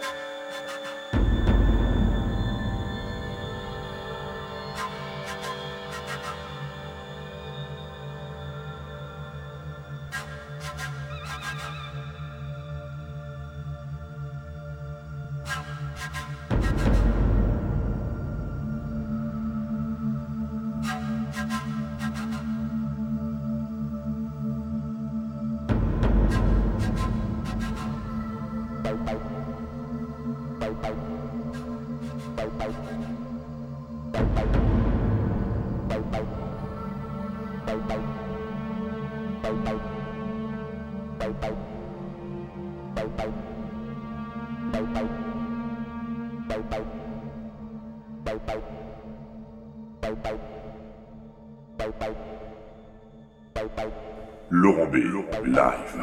何? Laurent B. Live.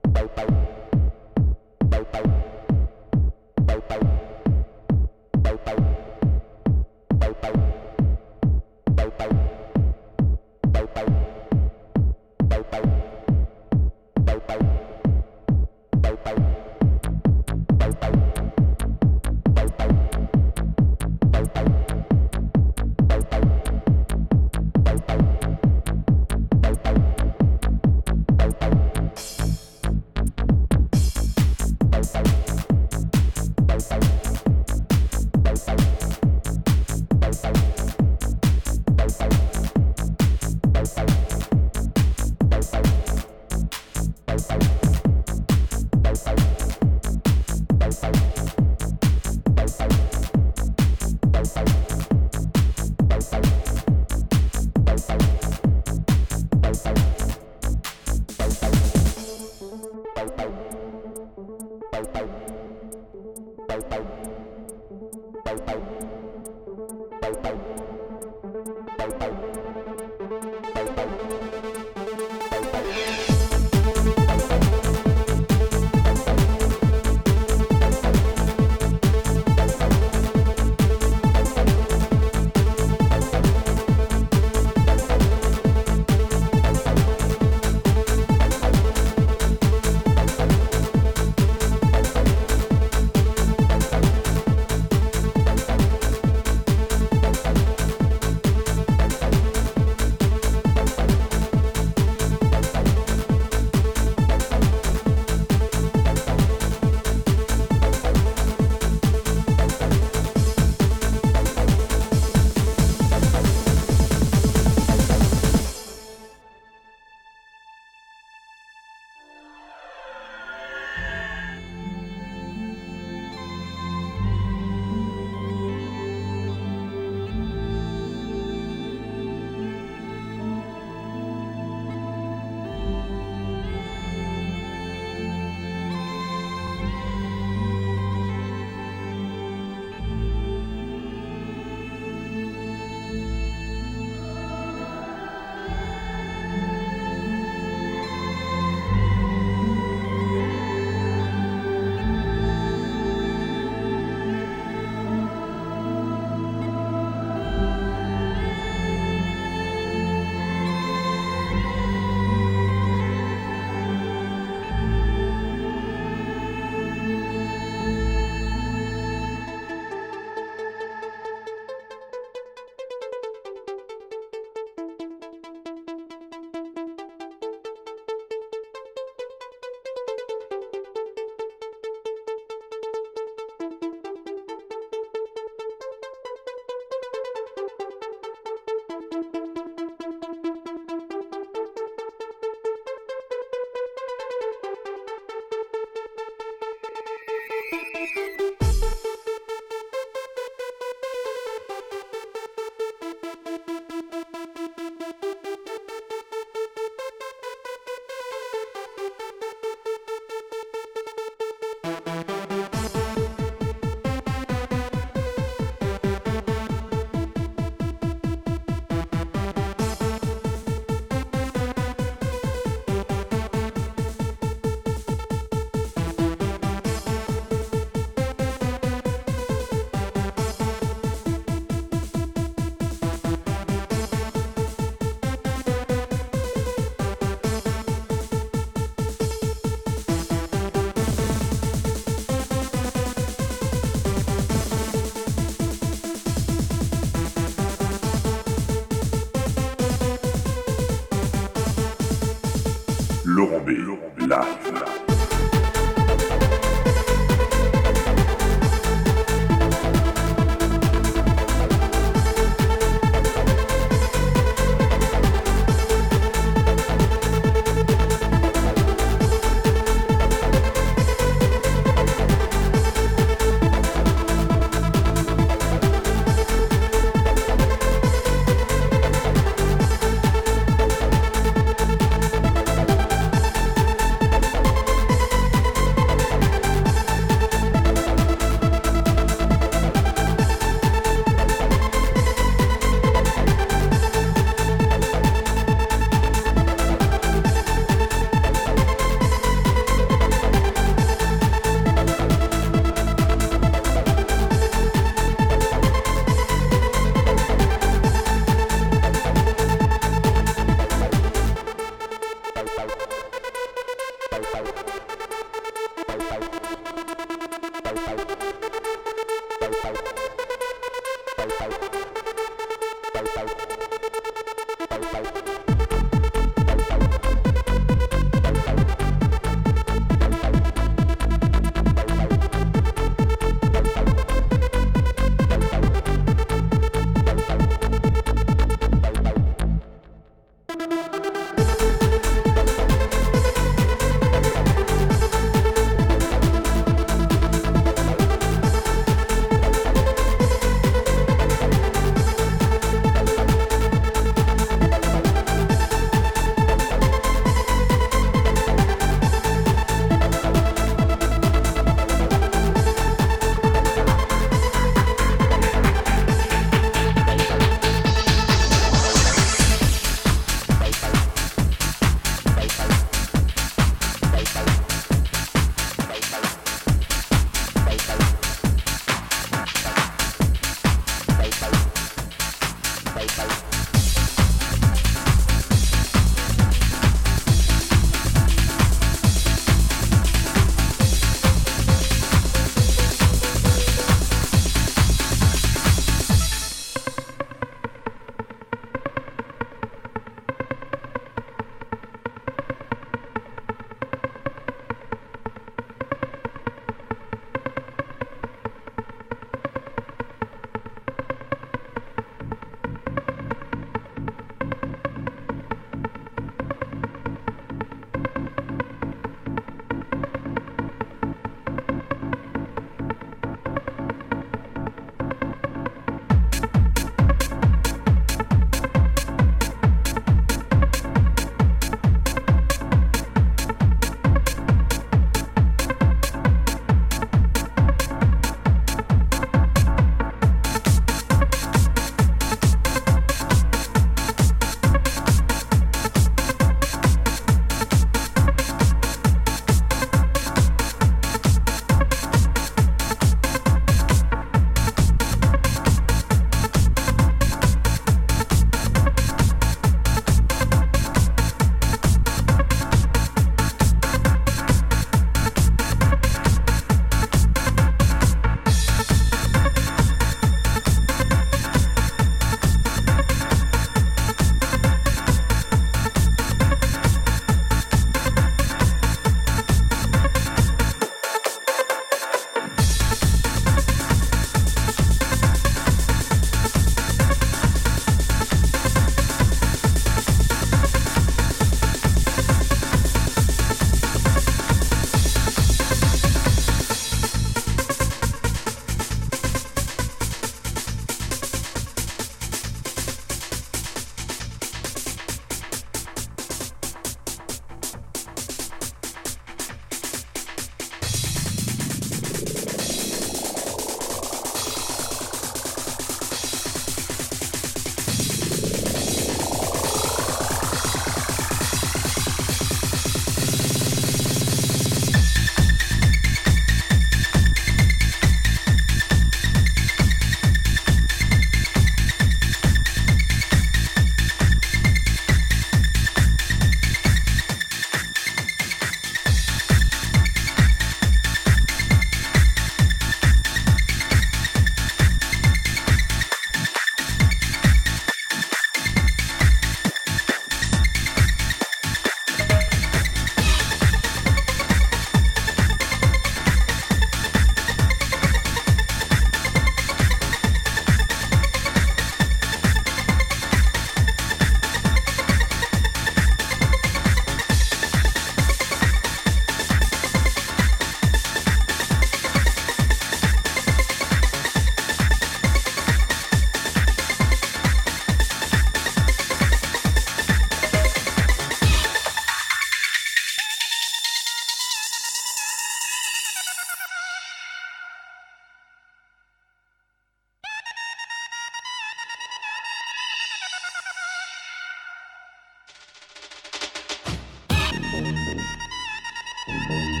Música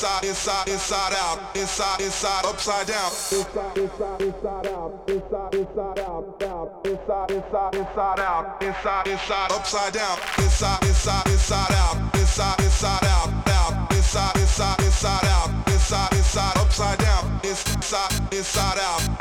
inside, inside, inside out, inside, inside, upside down. Inside, inside, inside out, inside, inside out, out, inside, inside, inside out, inside, inside, upside down. Inside, inside, inside out, inside, inside out, out, inside, inside, inside out, inside, inside, upside down. Inside, inside out.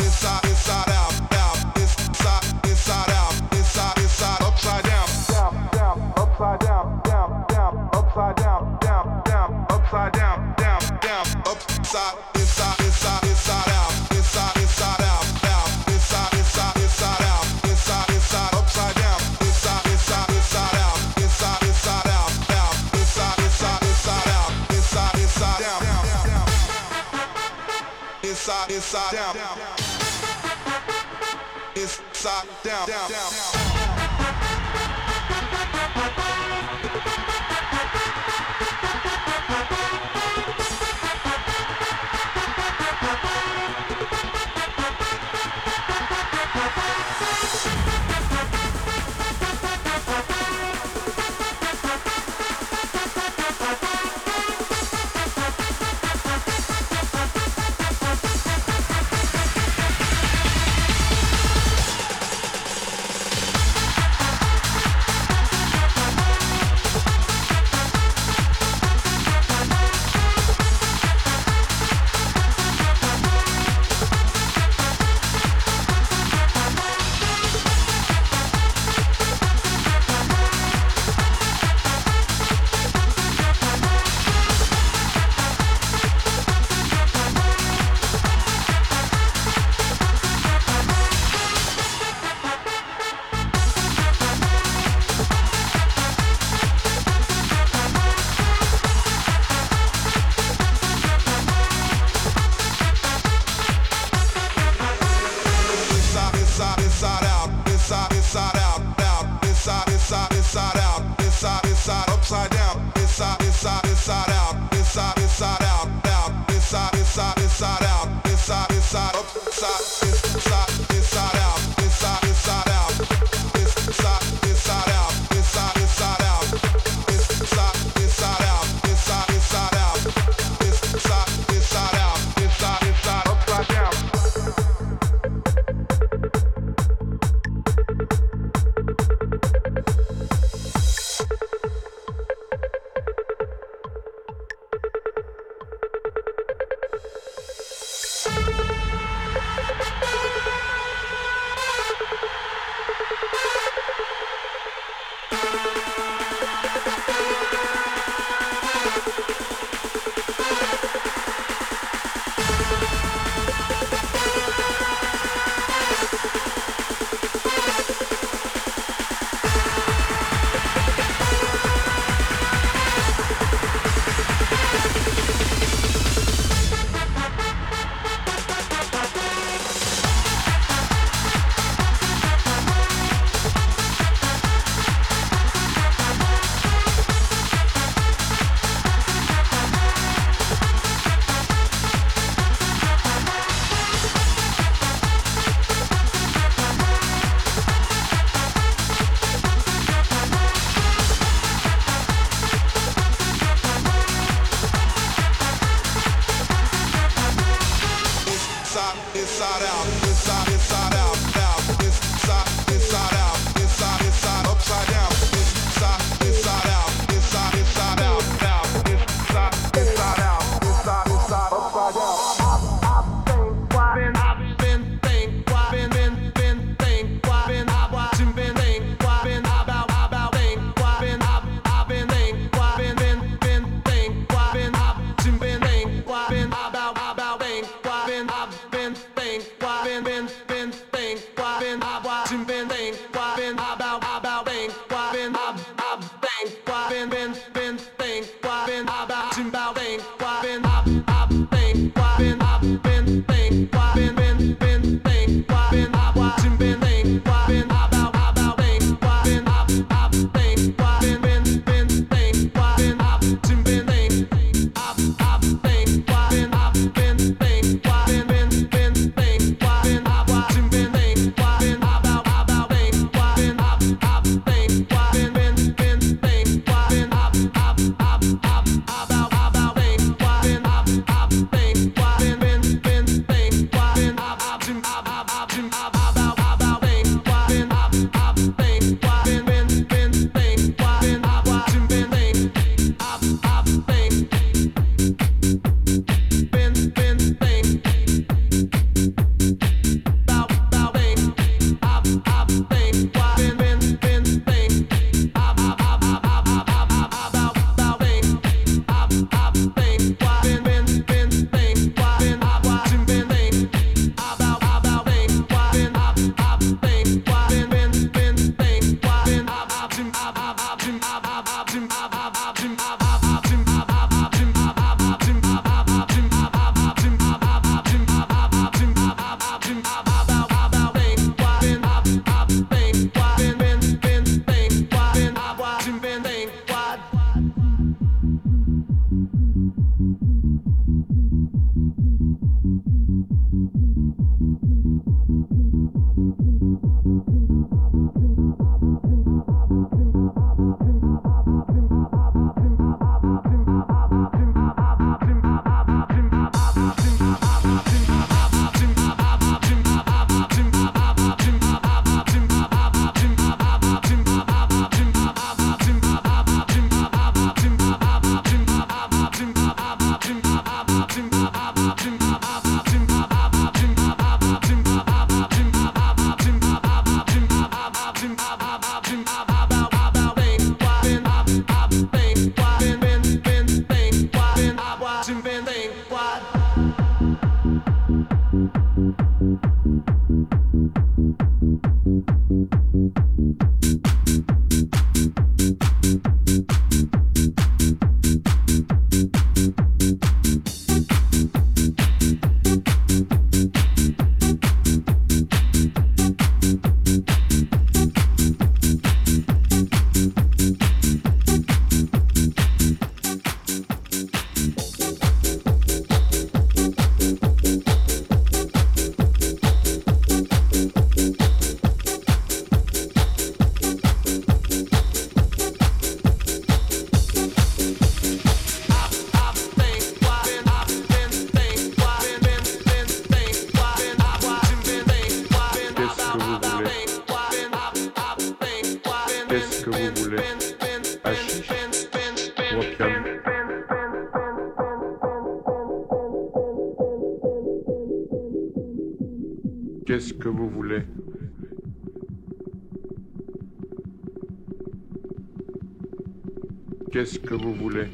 Qu'est-ce que vous voulez?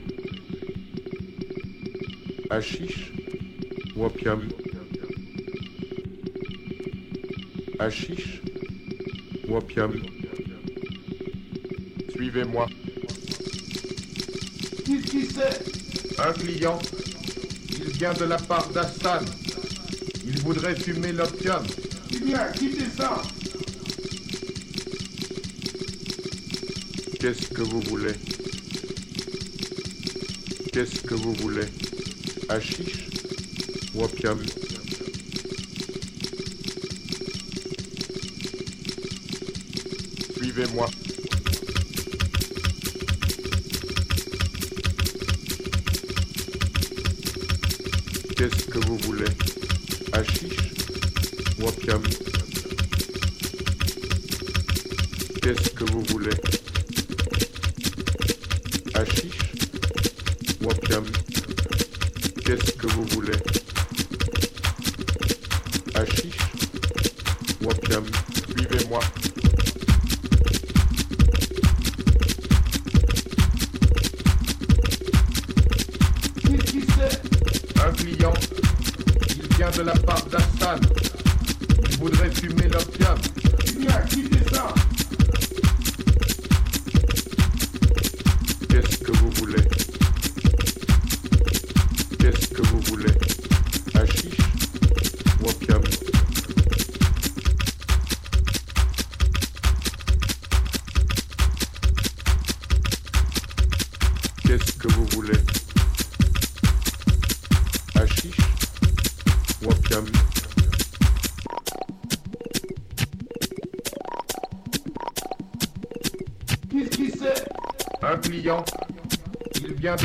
Hachiche ou opium Hachiche ou opium Suivez-moi. Qui, qui c'est Un client. Il vient de la part d'Assan. Il voudrait fumer l'opium. Eh bien, quittez ça Qu'est-ce que vous voulez? Qu'est-ce que vous voulez? Hachiche ou opium? Suivez-moi. Hachiche ou opium Suivez-moi.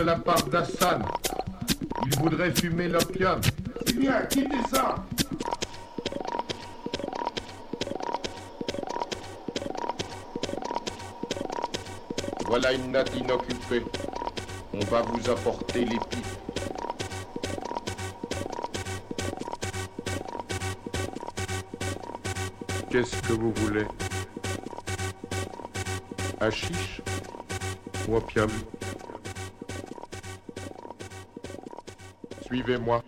De la part d'Assan. Il voudrait fumer l'opium. Bien, quittez ça? Voilà une natte inoccupée. On va vous apporter les pipes. Qu'est-ce que vous voulez? Hachiche ou opium? Suivez-moi.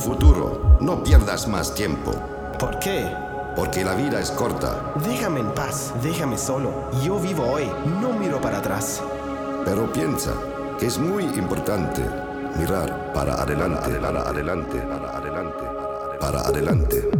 Futuro. No pierdas más tiempo. ¿Por qué? Porque la vida es corta. Déjame en paz, déjame solo. Yo vivo hoy, no miro para atrás. Pero piensa que es muy importante mirar para adelante, para adelante, para adelante, para adelante. Adelante.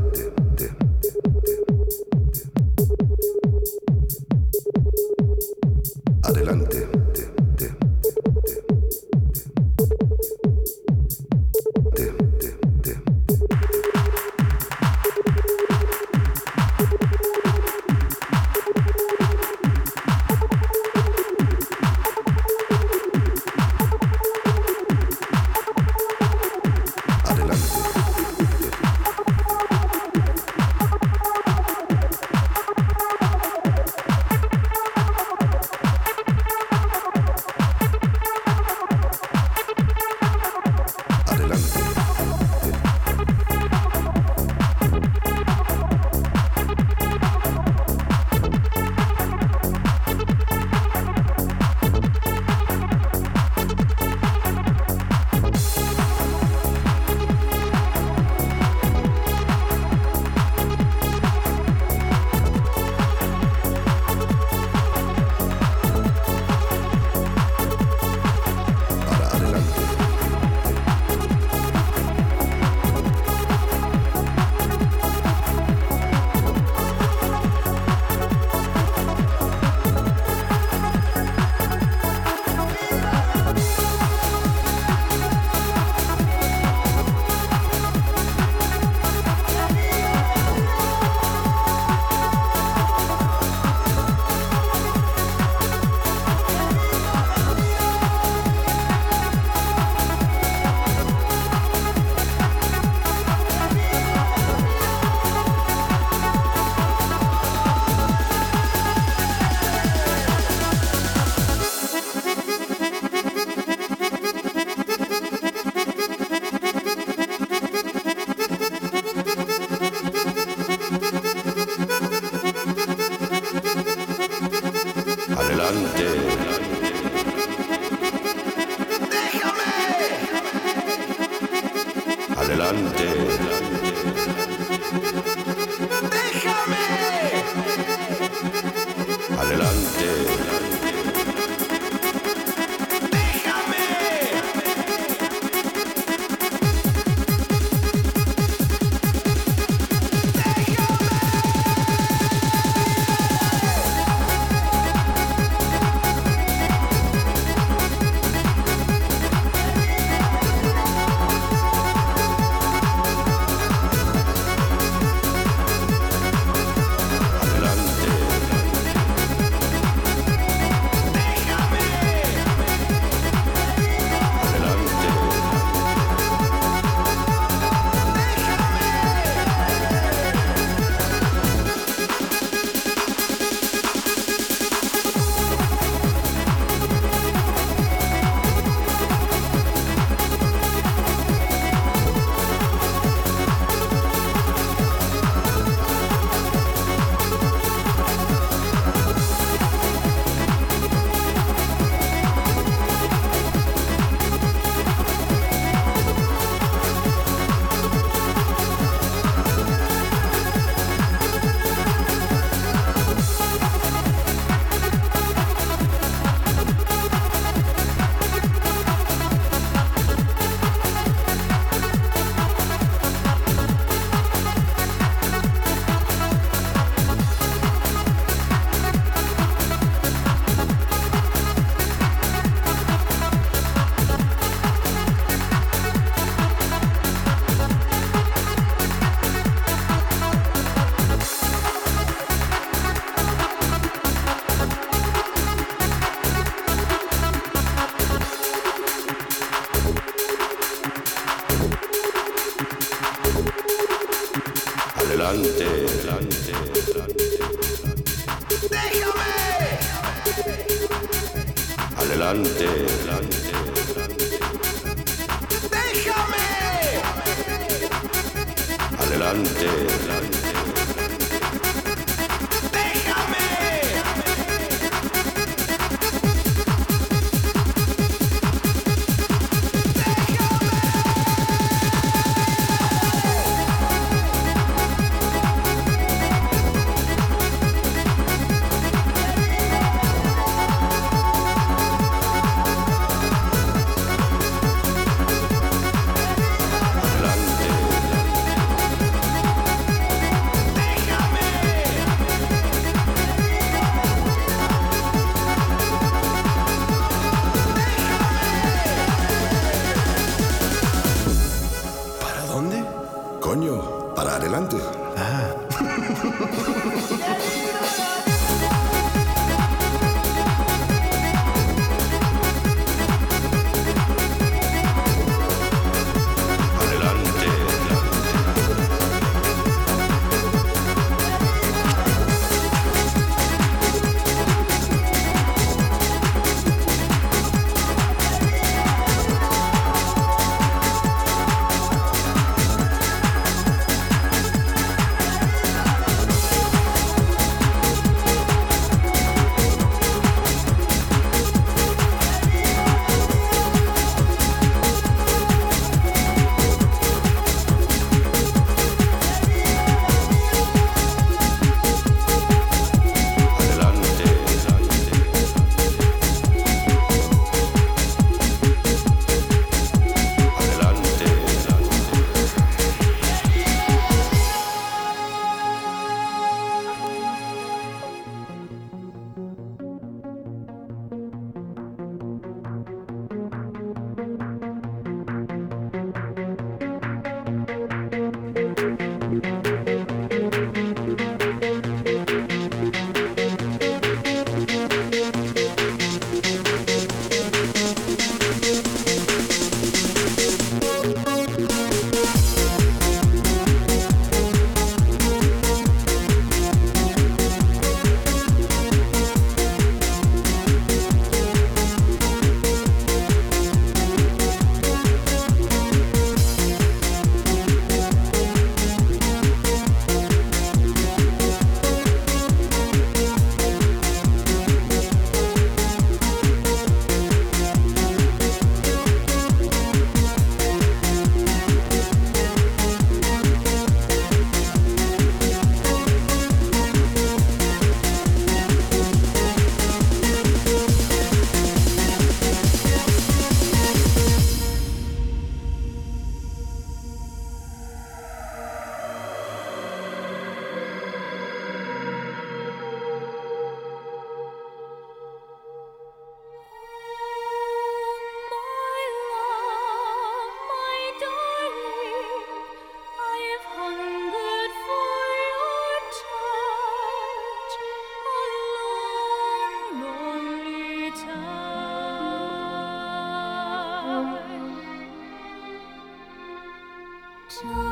show.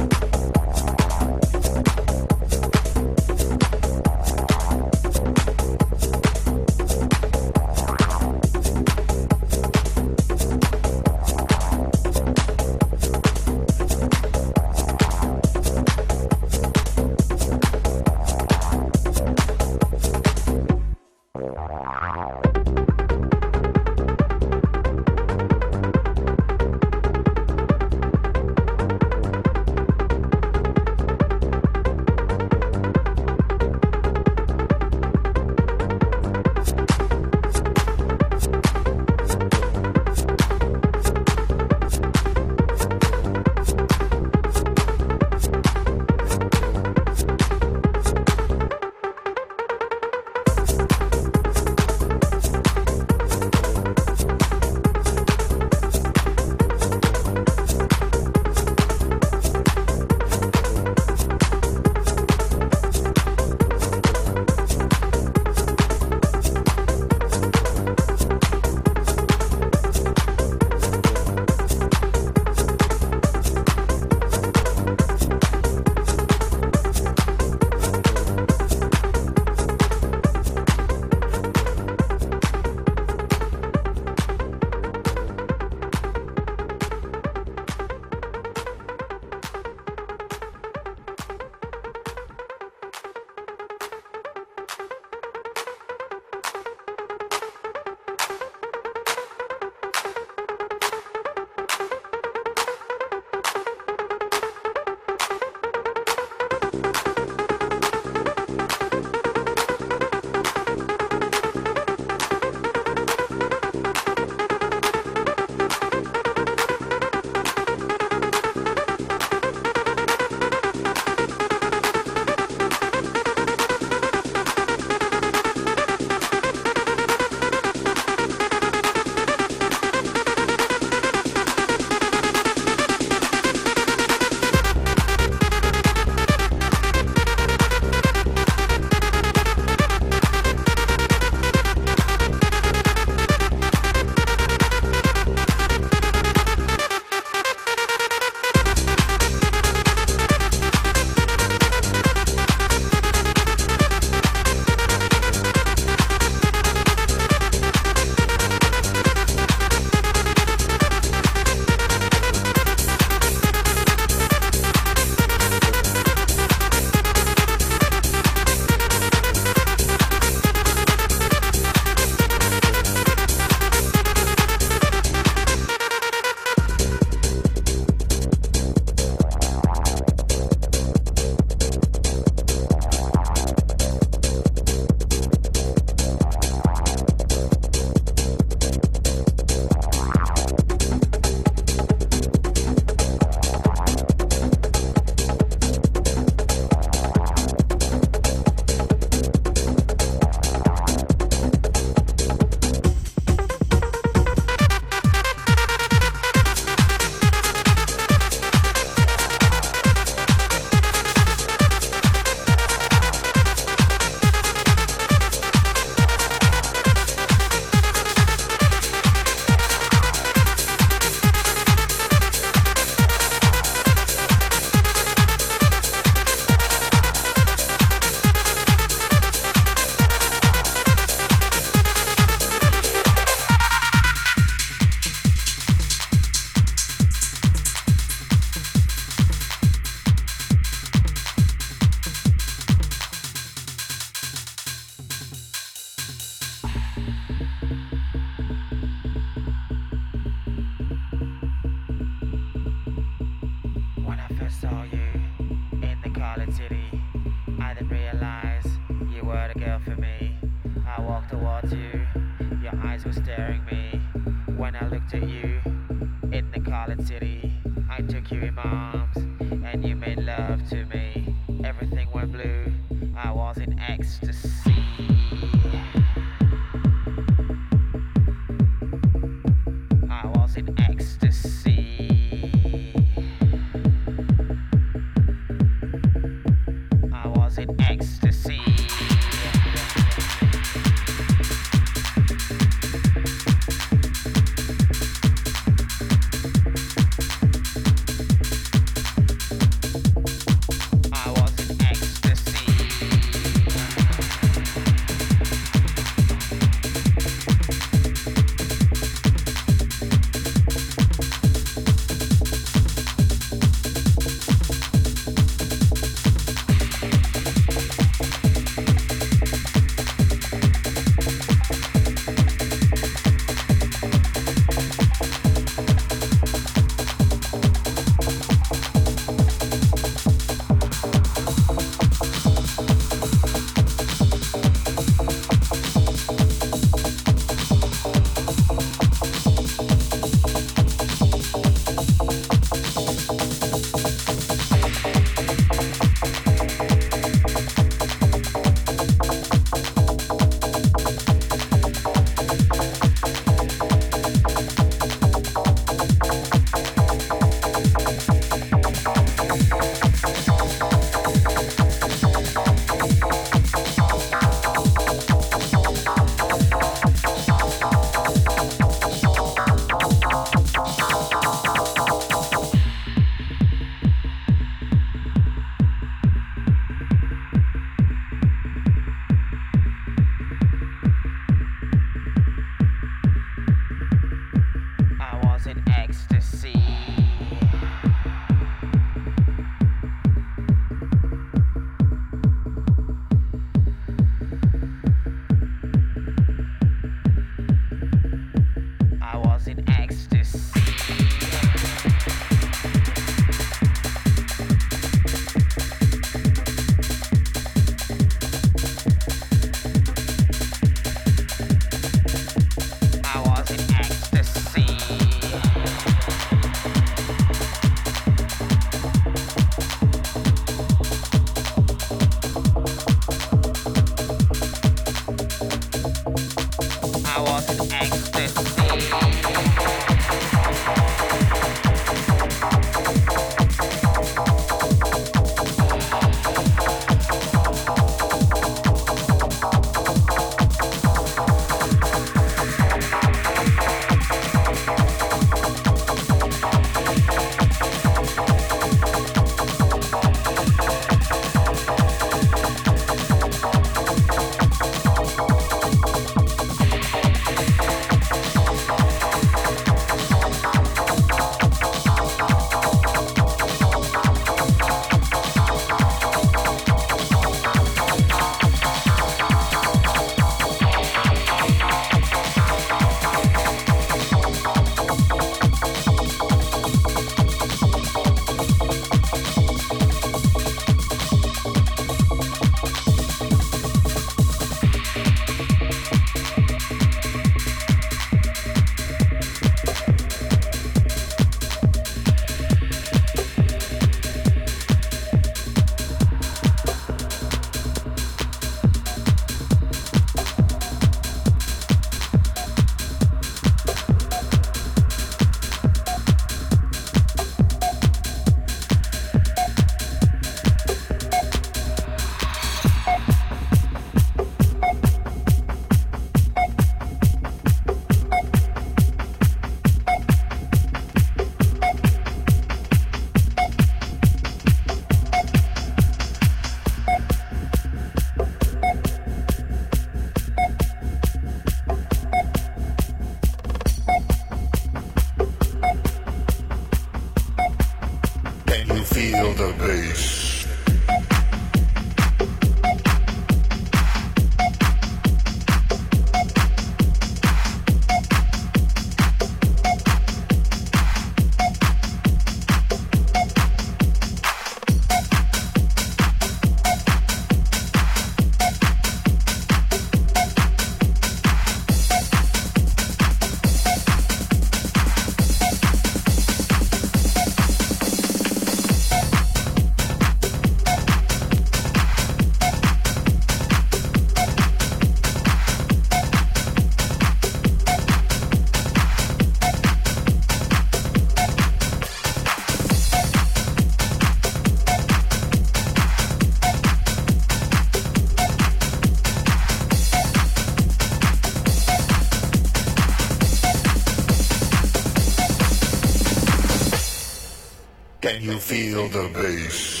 You feel the bass?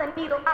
等你了。